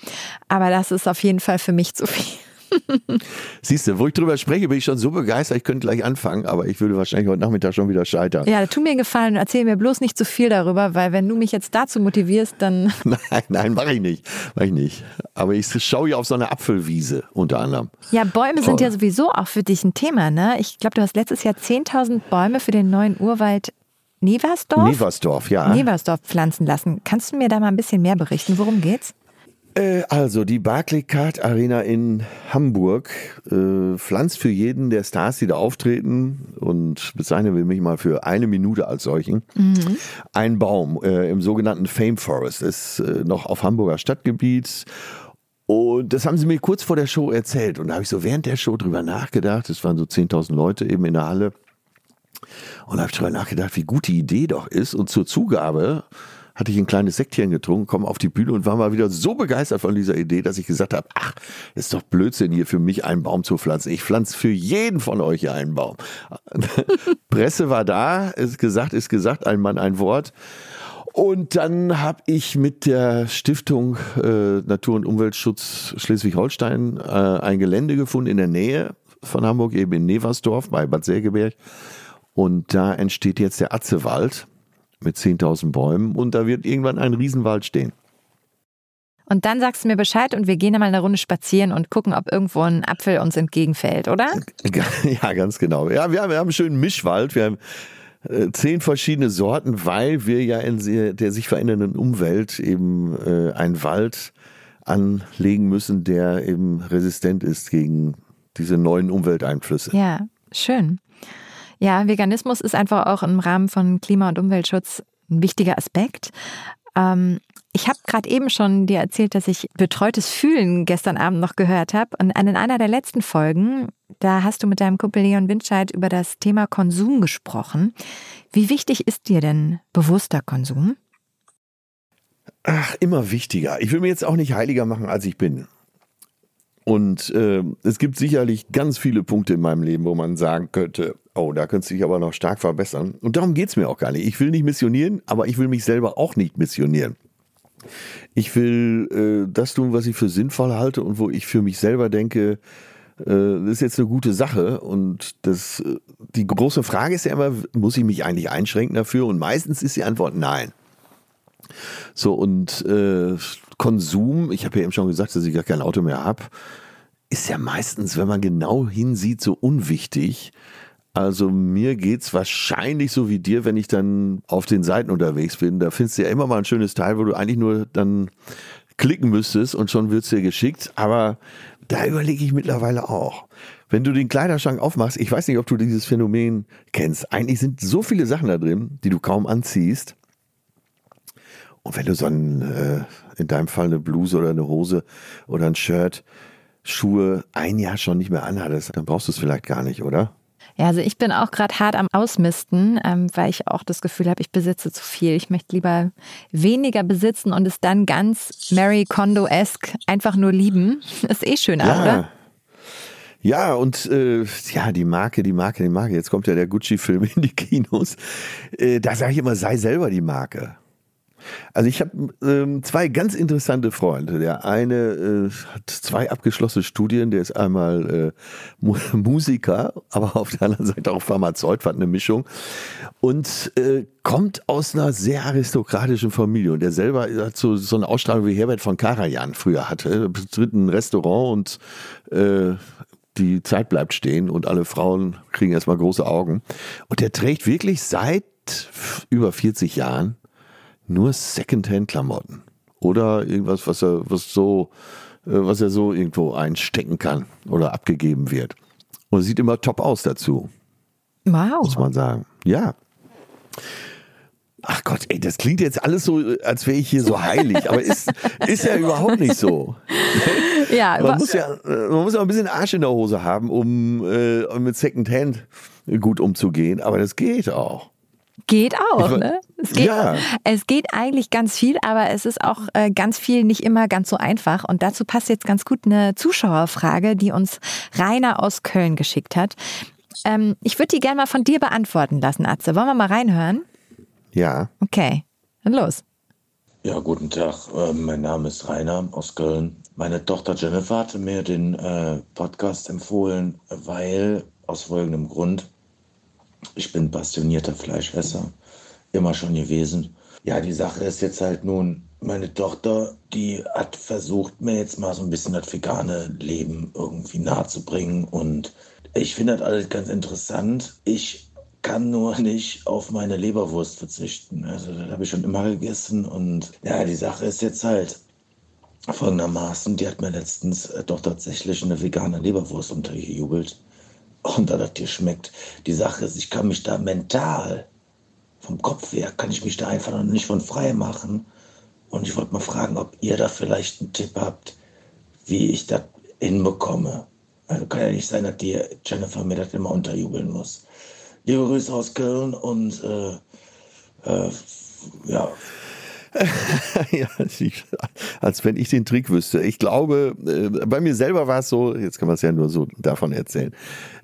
Aber das ist auf jeden Fall für mich zu viel. Siehst du, wo ich drüber spreche, bin ich schon so begeistert, ich könnte gleich anfangen, aber ich würde wahrscheinlich heute Nachmittag schon wieder scheitern. Ja, tu mir einen Gefallen und erzähl mir bloß nicht zu viel darüber, weil wenn du mich jetzt dazu motivierst, dann. Nein, nein, mache ich nicht. Mach ich nicht. Aber ich schaue ja auf so eine Apfelwiese unter anderem. Ja, Bäume sind ja sowieso auch für dich ein Thema, ne? Ich glaube, du hast letztes Jahr 10.000 Bäume für den neuen Urwald Neversdorf? Neversdorf, ja. Neversdorf pflanzen lassen. Kannst du mir da mal ein bisschen mehr berichten? Worum geht's? Äh, also die Barclaycard Arena in Hamburg äh, pflanzt für jeden der Stars, die da auftreten und bezeichnen wir mich mal für eine Minute als solchen, mhm. einen Baum äh, im sogenannten Fame Forest. Das ist äh, noch auf Hamburger Stadtgebiet und das haben sie mir kurz vor der Show erzählt. Und da habe ich so während der Show drüber nachgedacht. Es waren so 10.000 Leute eben in der Halle. Und habe ich darüber nachgedacht, wie gut die Idee doch ist. Und zur Zugabe hatte ich ein kleines Sektchen getrunken, komme auf die Bühne und war mal wieder so begeistert von dieser Idee, dass ich gesagt habe, ach, ist doch Blödsinn hier für mich einen Baum zu pflanzen. Ich pflanze für jeden von euch hier einen Baum. Presse war da, ist gesagt, ist gesagt, ein Mann, ein Wort. Und dann habe ich mit der Stiftung äh, Natur- und Umweltschutz Schleswig-Holstein äh, ein Gelände gefunden in der Nähe von Hamburg, eben in Neversdorf bei Bad Sägeberg. Und da entsteht jetzt der Atzewald mit 10.000 Bäumen und da wird irgendwann ein Riesenwald stehen. Und dann sagst du mir Bescheid und wir gehen mal eine Runde spazieren und gucken, ob irgendwo ein Apfel uns entgegenfällt, oder? Ja, ganz genau. Ja, wir haben, wir haben einen schönen Mischwald. Wir haben äh, zehn verschiedene Sorten, weil wir ja in der sich verändernden Umwelt eben äh, einen Wald anlegen müssen, der eben resistent ist gegen diese neuen Umwelteinflüsse. Ja, schön. Ja, Veganismus ist einfach auch im Rahmen von Klima- und Umweltschutz ein wichtiger Aspekt. Ähm, ich habe gerade eben schon dir erzählt, dass ich betreutes Fühlen gestern Abend noch gehört habe. Und in einer der letzten Folgen, da hast du mit deinem Kumpel Leon Windscheid über das Thema Konsum gesprochen. Wie wichtig ist dir denn bewusster Konsum? Ach, immer wichtiger. Ich will mir jetzt auch nicht heiliger machen, als ich bin. Und äh, es gibt sicherlich ganz viele Punkte in meinem Leben, wo man sagen könnte, oh, da könntest du dich aber noch stark verbessern. Und darum geht es mir auch gar nicht. Ich will nicht missionieren, aber ich will mich selber auch nicht missionieren. Ich will äh, das tun, was ich für sinnvoll halte und wo ich für mich selber denke, äh, das ist jetzt eine gute Sache. Und das, äh, die große Frage ist ja immer, muss ich mich eigentlich einschränken dafür? Und meistens ist die Antwort nein. So, und äh, Konsum, ich habe ja eben schon gesagt, dass ich gar kein Auto mehr habe, ist ja meistens, wenn man genau hinsieht, so unwichtig. Also mir geht's wahrscheinlich so wie dir, wenn ich dann auf den Seiten unterwegs bin. Da findest du ja immer mal ein schönes Teil, wo du eigentlich nur dann klicken müsstest und schon wird's dir geschickt. Aber da überlege ich mittlerweile auch. Wenn du den Kleiderschrank aufmachst, ich weiß nicht, ob du dieses Phänomen kennst. Eigentlich sind so viele Sachen da drin, die du kaum anziehst. Und wenn du so ein, äh, in deinem Fall eine Bluse oder eine Hose oder ein Shirt, Schuhe ein Jahr schon nicht mehr anhattest, dann brauchst du es vielleicht gar nicht, oder? Ja, also ich bin auch gerade hart am Ausmisten, ähm, weil ich auch das Gefühl habe, ich besitze zu viel. Ich möchte lieber weniger besitzen und es dann ganz Mary Kondo-esque einfach nur lieben. Ist eh schön, ja. oder? Ja, und äh, ja, die Marke, die Marke, die Marke. Jetzt kommt ja der Gucci-Film in die Kinos. Äh, da sage ich immer, sei selber die Marke. Also ich habe ähm, zwei ganz interessante Freunde. Der eine äh, hat zwei abgeschlossene Studien. Der ist einmal äh, Musiker, aber auf der anderen Seite auch Pharmazeut, hat eine Mischung. Und äh, kommt aus einer sehr aristokratischen Familie. Und der selber hat so, so eine Ausstrahlung wie Herbert von Karajan früher hatte. Betritt ein Restaurant und äh, die Zeit bleibt stehen und alle Frauen kriegen erstmal große Augen. Und der trägt wirklich seit über 40 Jahren nur Secondhand-Klamotten oder irgendwas, was er, was so, äh, was er so irgendwo einstecken kann oder abgegeben wird. Und sieht immer top aus dazu. Wow. Muss man sagen. Ja. Ach Gott, ey, das klingt jetzt alles so, als wäre ich hier so heilig, aber ist, ist ja überhaupt nicht so. Ja, man muss ja, man muss ja ein bisschen Arsch in der Hose haben, um äh, mit Secondhand gut umzugehen, aber das geht auch. Geht auch, ne? Es geht, ja. es geht eigentlich ganz viel, aber es ist auch äh, ganz viel nicht immer ganz so einfach. Und dazu passt jetzt ganz gut eine Zuschauerfrage, die uns Rainer aus Köln geschickt hat. Ähm, ich würde die gerne mal von dir beantworten lassen, Atze. Wollen wir mal reinhören? Ja. Okay, dann los. Ja, guten Tag. Äh, mein Name ist Rainer aus Köln. Meine Tochter Jennifer hatte mir den äh, Podcast empfohlen, weil aus folgendem Grund ich bin passionierter Fleischesser, immer schon gewesen. Ja, die Sache ist jetzt halt nun, meine Tochter, die hat versucht, mir jetzt mal so ein bisschen das vegane Leben irgendwie nahezubringen. Und ich finde das alles ganz interessant. Ich kann nur nicht auf meine Leberwurst verzichten. Also das habe ich schon immer gegessen. Und ja, die Sache ist jetzt halt folgendermaßen, die hat mir letztens äh, doch tatsächlich eine vegane Leberwurst untergejubelt und da das dir schmeckt. Die Sache ist, ich kann mich da mental, vom Kopf her, kann ich mich da einfach noch nicht von frei machen. Und ich wollte mal fragen, ob ihr da vielleicht einen Tipp habt, wie ich das hinbekomme. Also kann ja nicht sein, dass die Jennifer mir das immer unterjubeln muss. Liebe Grüße aus Köln und äh, äh, ja, ja, als wenn ich den Trick wüsste. Ich glaube, äh, bei mir selber war es so, jetzt kann man es ja nur so davon erzählen,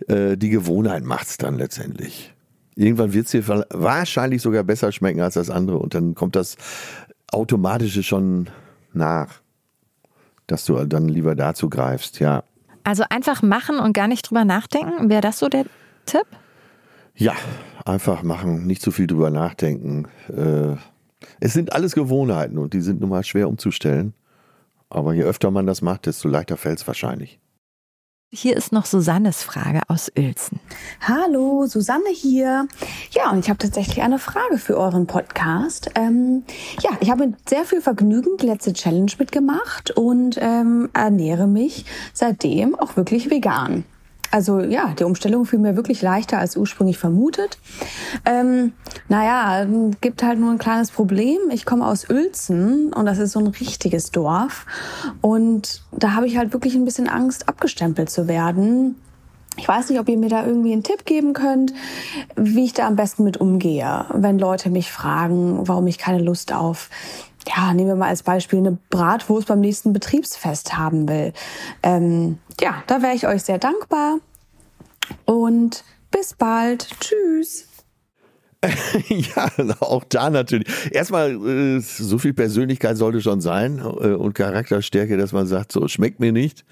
äh, die Gewohnheit macht es dann letztendlich. Irgendwann wird es dir wahrscheinlich sogar besser schmecken als das andere und dann kommt das Automatische schon nach, dass du dann lieber dazu greifst, ja. Also einfach machen und gar nicht drüber nachdenken, wäre das so der Tipp? Ja, einfach machen, nicht zu viel drüber nachdenken. Äh, es sind alles Gewohnheiten und die sind nun mal schwer umzustellen. Aber je öfter man das macht, desto leichter fällt es wahrscheinlich. Hier ist noch Susannes Frage aus Uelzen. Hallo, Susanne hier. Ja, und ich habe tatsächlich eine Frage für euren Podcast. Ähm, ja, ich habe mit sehr viel Vergnügen die letzte Challenge mitgemacht und ähm, ernähre mich seitdem auch wirklich vegan. Also ja, die Umstellung fiel mir wirklich leichter als ursprünglich vermutet. Ähm, naja, gibt halt nur ein kleines Problem. Ich komme aus Uelzen und das ist so ein richtiges Dorf. Und da habe ich halt wirklich ein bisschen Angst, abgestempelt zu werden. Ich weiß nicht, ob ihr mir da irgendwie einen Tipp geben könnt, wie ich da am besten mit umgehe, wenn Leute mich fragen, warum ich keine Lust auf ja, nehmen wir mal als Beispiel eine Bratwurst beim nächsten Betriebsfest haben will. Ähm, ja, da wäre ich euch sehr dankbar. Und bis bald. Tschüss. ja, auch da natürlich. Erstmal, äh, so viel Persönlichkeit sollte schon sein äh, und Charakterstärke, dass man sagt, so schmeckt mir nicht.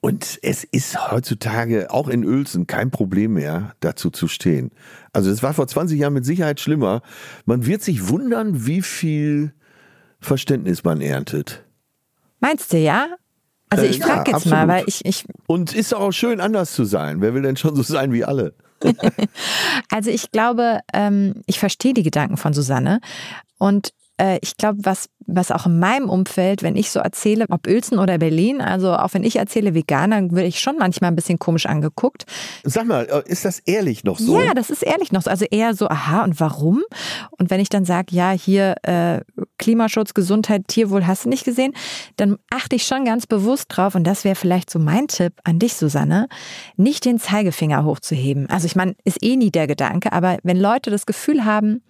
Und es ist heutzutage auch in Uelzen kein Problem mehr, dazu zu stehen. Also es war vor 20 Jahren mit Sicherheit schlimmer. Man wird sich wundern, wie viel Verständnis man erntet. Meinst du, ja? Also ich frage ja, jetzt absolut. mal, weil ich, ich. Und ist auch schön, anders zu sein. Wer will denn schon so sein wie alle? also ich glaube, ähm, ich verstehe die Gedanken von Susanne. Und äh, ich glaube, was, was auch in meinem Umfeld, wenn ich so erzähle, ob Uelzen oder Berlin, also auch wenn ich erzähle vegan, dann werde ich schon manchmal ein bisschen komisch angeguckt. Sag mal, äh, ist das ehrlich noch so? Ja, das ist ehrlich noch so. Also eher so, aha, und warum? Und wenn ich dann sage, ja, hier äh, Klimaschutz, Gesundheit, Tierwohl hast du nicht gesehen, dann achte ich schon ganz bewusst drauf, und das wäre vielleicht so mein Tipp an dich, Susanne, nicht den Zeigefinger hochzuheben. Also ich meine, ist eh nie der Gedanke, aber wenn Leute das Gefühl haben,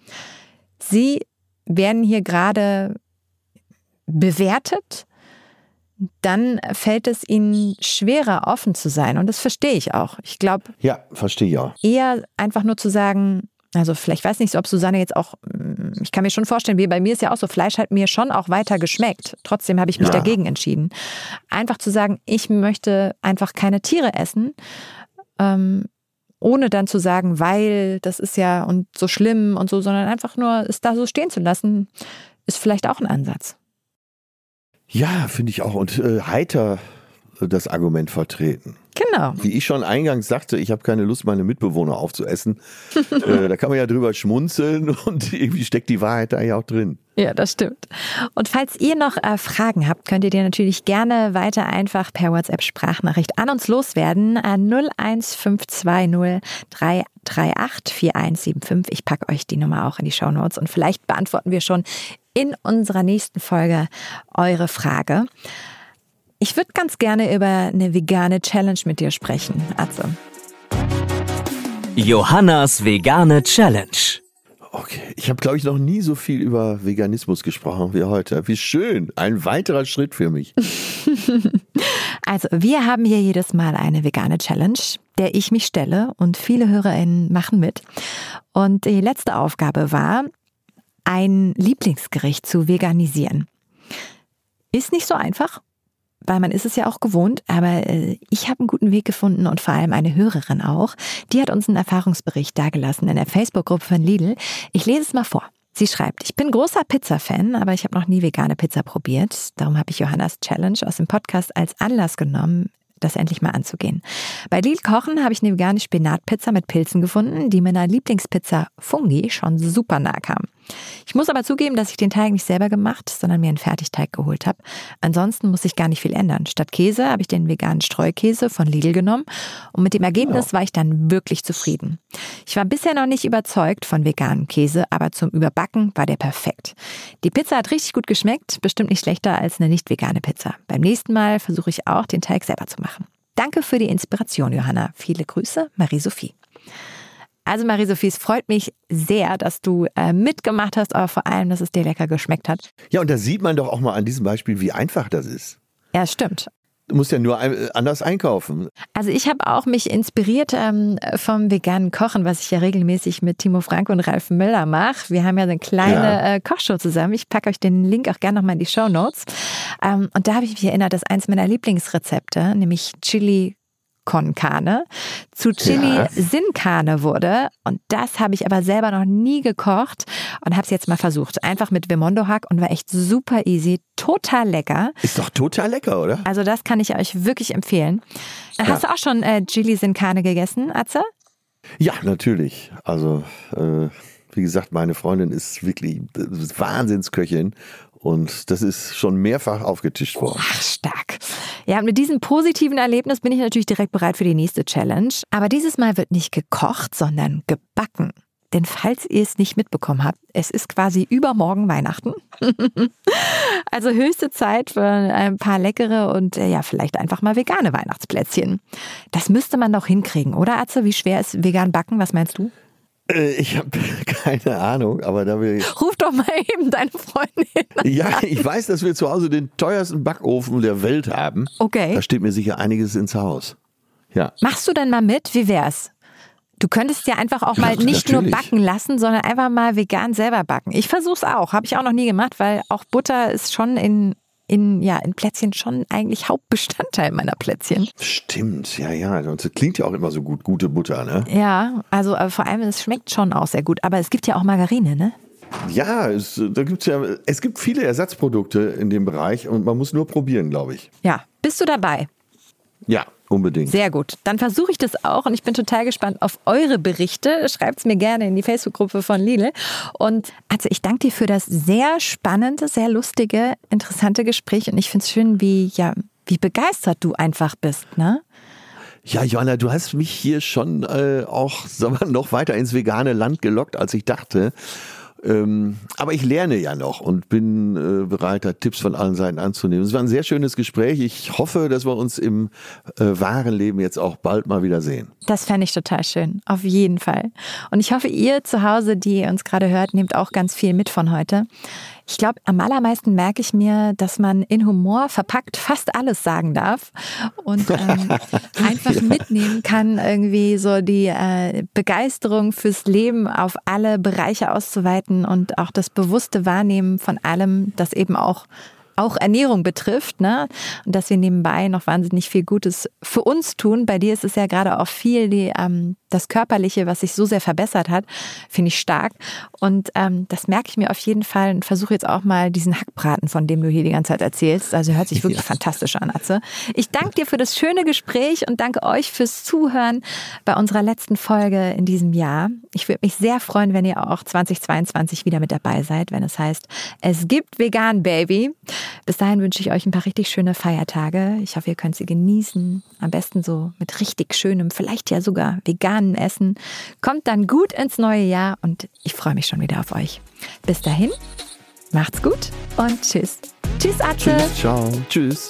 sie werden hier gerade bewertet, dann fällt es ihnen schwerer, offen zu sein. Und das verstehe ich auch. Ich glaube. Ja, verstehe ich auch. Eher einfach nur zu sagen, also vielleicht weiß nicht, ob Susanne jetzt auch, mm, ich kann mir schon vorstellen, wie bei mir ist ja auch so, Fleisch hat mir schon auch weiter geschmeckt. Trotzdem habe ich mich ja. dagegen entschieden. Einfach zu sagen, ich möchte einfach keine Tiere essen. Ähm, ohne dann zu sagen, weil das ist ja und so schlimm und so, sondern einfach nur es da so stehen zu lassen, ist vielleicht auch ein Ansatz. Ja, finde ich auch. Und äh, heiter das Argument vertreten. Genau. Wie ich schon eingangs sagte, ich habe keine Lust, meine Mitbewohner aufzuessen. äh, da kann man ja drüber schmunzeln und irgendwie steckt die Wahrheit da ja auch drin. Ja, das stimmt. Und falls ihr noch äh, Fragen habt, könnt ihr dir natürlich gerne weiter einfach per WhatsApp Sprachnachricht an uns loswerden. Äh, 01520 338 4175. Ich packe euch die Nummer auch in die Show Notes und vielleicht beantworten wir schon in unserer nächsten Folge eure Frage. Ich würde ganz gerne über eine vegane Challenge mit dir sprechen, Atze. Johannas vegane Challenge. Okay, ich habe, glaube ich, noch nie so viel über Veganismus gesprochen wie heute. Wie schön, ein weiterer Schritt für mich. also, wir haben hier jedes Mal eine vegane Challenge, der ich mich stelle und viele HörerInnen machen mit. Und die letzte Aufgabe war, ein Lieblingsgericht zu veganisieren. Ist nicht so einfach weil man ist es ja auch gewohnt, aber äh, ich habe einen guten Weg gefunden und vor allem eine Hörerin auch. Die hat uns einen Erfahrungsbericht dargelassen in der Facebook-Gruppe von Lidl. Ich lese es mal vor. Sie schreibt, ich bin großer Pizza-Fan, aber ich habe noch nie vegane Pizza probiert. Darum habe ich Johannas Challenge aus dem Podcast als Anlass genommen, das endlich mal anzugehen. Bei Lidl Kochen habe ich eine vegane Spinatpizza mit Pilzen gefunden, die meiner Lieblingspizza Fungi schon super nah kam. Ich muss aber zugeben, dass ich den Teig nicht selber gemacht, sondern mir einen Fertigteig geholt habe. Ansonsten muss ich gar nicht viel ändern. Statt Käse habe ich den veganen Streukäse von Lidl genommen und mit dem Ergebnis war ich dann wirklich zufrieden. Ich war bisher noch nicht überzeugt von veganem Käse, aber zum Überbacken war der perfekt. Die Pizza hat richtig gut geschmeckt, bestimmt nicht schlechter als eine nicht vegane Pizza. Beim nächsten Mal versuche ich auch, den Teig selber zu machen. Danke für die Inspiration, Johanna. Viele Grüße, Marie-Sophie. Also Marie-Sophie, es freut mich sehr, dass du äh, mitgemacht hast, aber vor allem, dass es dir lecker geschmeckt hat. Ja, und da sieht man doch auch mal an diesem Beispiel, wie einfach das ist. Ja, stimmt. Du musst ja nur äh, anders einkaufen. Also ich habe auch mich inspiriert ähm, vom veganen Kochen, was ich ja regelmäßig mit Timo Frank und Ralf Müller mache. Wir haben ja eine kleine ja. äh, Kochshow zusammen. Ich packe euch den Link auch gerne nochmal in die Show Notes. Ähm, und da habe ich mich erinnert, dass eins meiner Lieblingsrezepte, nämlich Chili con Carne zu Chili ja. Sin Carne wurde. Und das habe ich aber selber noch nie gekocht und habe es jetzt mal versucht. Einfach mit Vimondo Hack und war echt super easy, total lecker. Ist doch total lecker, oder? Also das kann ich euch wirklich empfehlen. Ja. Hast du auch schon äh, Chili Sin Carne gegessen, Atze? Ja, natürlich. Also äh, wie gesagt, meine Freundin ist wirklich Wahnsinnsköchin und das ist schon mehrfach aufgetischt worden. Ach, stark. Ja, mit diesem positiven Erlebnis bin ich natürlich direkt bereit für die nächste Challenge. Aber dieses Mal wird nicht gekocht, sondern gebacken. Denn falls ihr es nicht mitbekommen habt, es ist quasi übermorgen Weihnachten. also höchste Zeit für ein paar leckere und äh, ja, vielleicht einfach mal vegane Weihnachtsplätzchen. Das müsste man doch hinkriegen, oder Atze? Wie schwer ist vegan backen? Was meinst du? Äh, ich habe keine Ahnung, aber da wir. Ruf doch mal eben deine Freundin. Ja, ich weiß, dass wir zu Hause den teuersten Backofen der Welt haben. Okay. Da steht mir sicher einiges ins Haus. Ja. Machst du denn mal mit? Wie wär's? Du könntest ja einfach auch mal ja, nicht natürlich. nur backen lassen, sondern einfach mal vegan selber backen. Ich versuche es auch, habe ich auch noch nie gemacht, weil auch Butter ist schon in in, ja, in Plätzchen schon eigentlich Hauptbestandteil meiner Plätzchen. Stimmt, ja, ja. Und es klingt ja auch immer so gut, gute Butter, ne? Ja, also äh, vor allem, es schmeckt schon auch sehr gut. Aber es gibt ja auch Margarine, ne? Ja, es, da gibt's ja, es gibt viele Ersatzprodukte in dem Bereich und man muss nur probieren, glaube ich. Ja, bist du dabei? Ja, unbedingt. Sehr gut. Dann versuche ich das auch und ich bin total gespannt auf eure Berichte. Schreibt es mir gerne in die Facebook-Gruppe von Lidl. Und also ich danke dir für das sehr spannende, sehr lustige, interessante Gespräch und ich finde es schön, wie, ja, wie begeistert du einfach bist, ne? Ja, Johanna, du hast mich hier schon äh, auch sagen wir, noch weiter ins vegane Land gelockt, als ich dachte. Ähm, aber ich lerne ja noch und bin äh, bereit, da Tipps von allen Seiten anzunehmen. Es war ein sehr schönes Gespräch. Ich hoffe, dass wir uns im äh, wahren Leben jetzt auch bald mal wieder sehen. Das fände ich total schön. Auf jeden Fall. Und ich hoffe, ihr zu Hause, die uns gerade hört, nehmt auch ganz viel mit von heute. Ich glaube, am allermeisten merke ich mir, dass man in Humor verpackt fast alles sagen darf und ähm, einfach ja. mitnehmen kann, irgendwie so die äh, Begeisterung fürs Leben auf alle Bereiche auszuweiten und auch das bewusste Wahrnehmen von allem, das eben auch auch Ernährung betrifft, ne? Und dass wir nebenbei noch wahnsinnig viel Gutes für uns tun. Bei dir ist es ja gerade auch viel die, ähm, das Körperliche, was sich so sehr verbessert hat, finde ich stark. Und ähm, das merke ich mir auf jeden Fall und versuche jetzt auch mal diesen Hackbraten, von dem du hier die ganze Zeit erzählst. Also hört sich wirklich ja. fantastisch an, Atze. Ich danke dir für das schöne Gespräch und danke euch fürs Zuhören bei unserer letzten Folge in diesem Jahr. Ich würde mich sehr freuen, wenn ihr auch 2022 wieder mit dabei seid, wenn es heißt, es gibt Vegan Baby. Bis dahin wünsche ich euch ein paar richtig schöne Feiertage. Ich hoffe, ihr könnt sie genießen. Am besten so mit richtig schönem, vielleicht ja sogar veganem Essen. Kommt dann gut ins neue Jahr und ich freue mich schon wieder auf euch. Bis dahin, macht's gut und tschüss. Tschüss, Atze. Tschüss, ciao. Tschüss.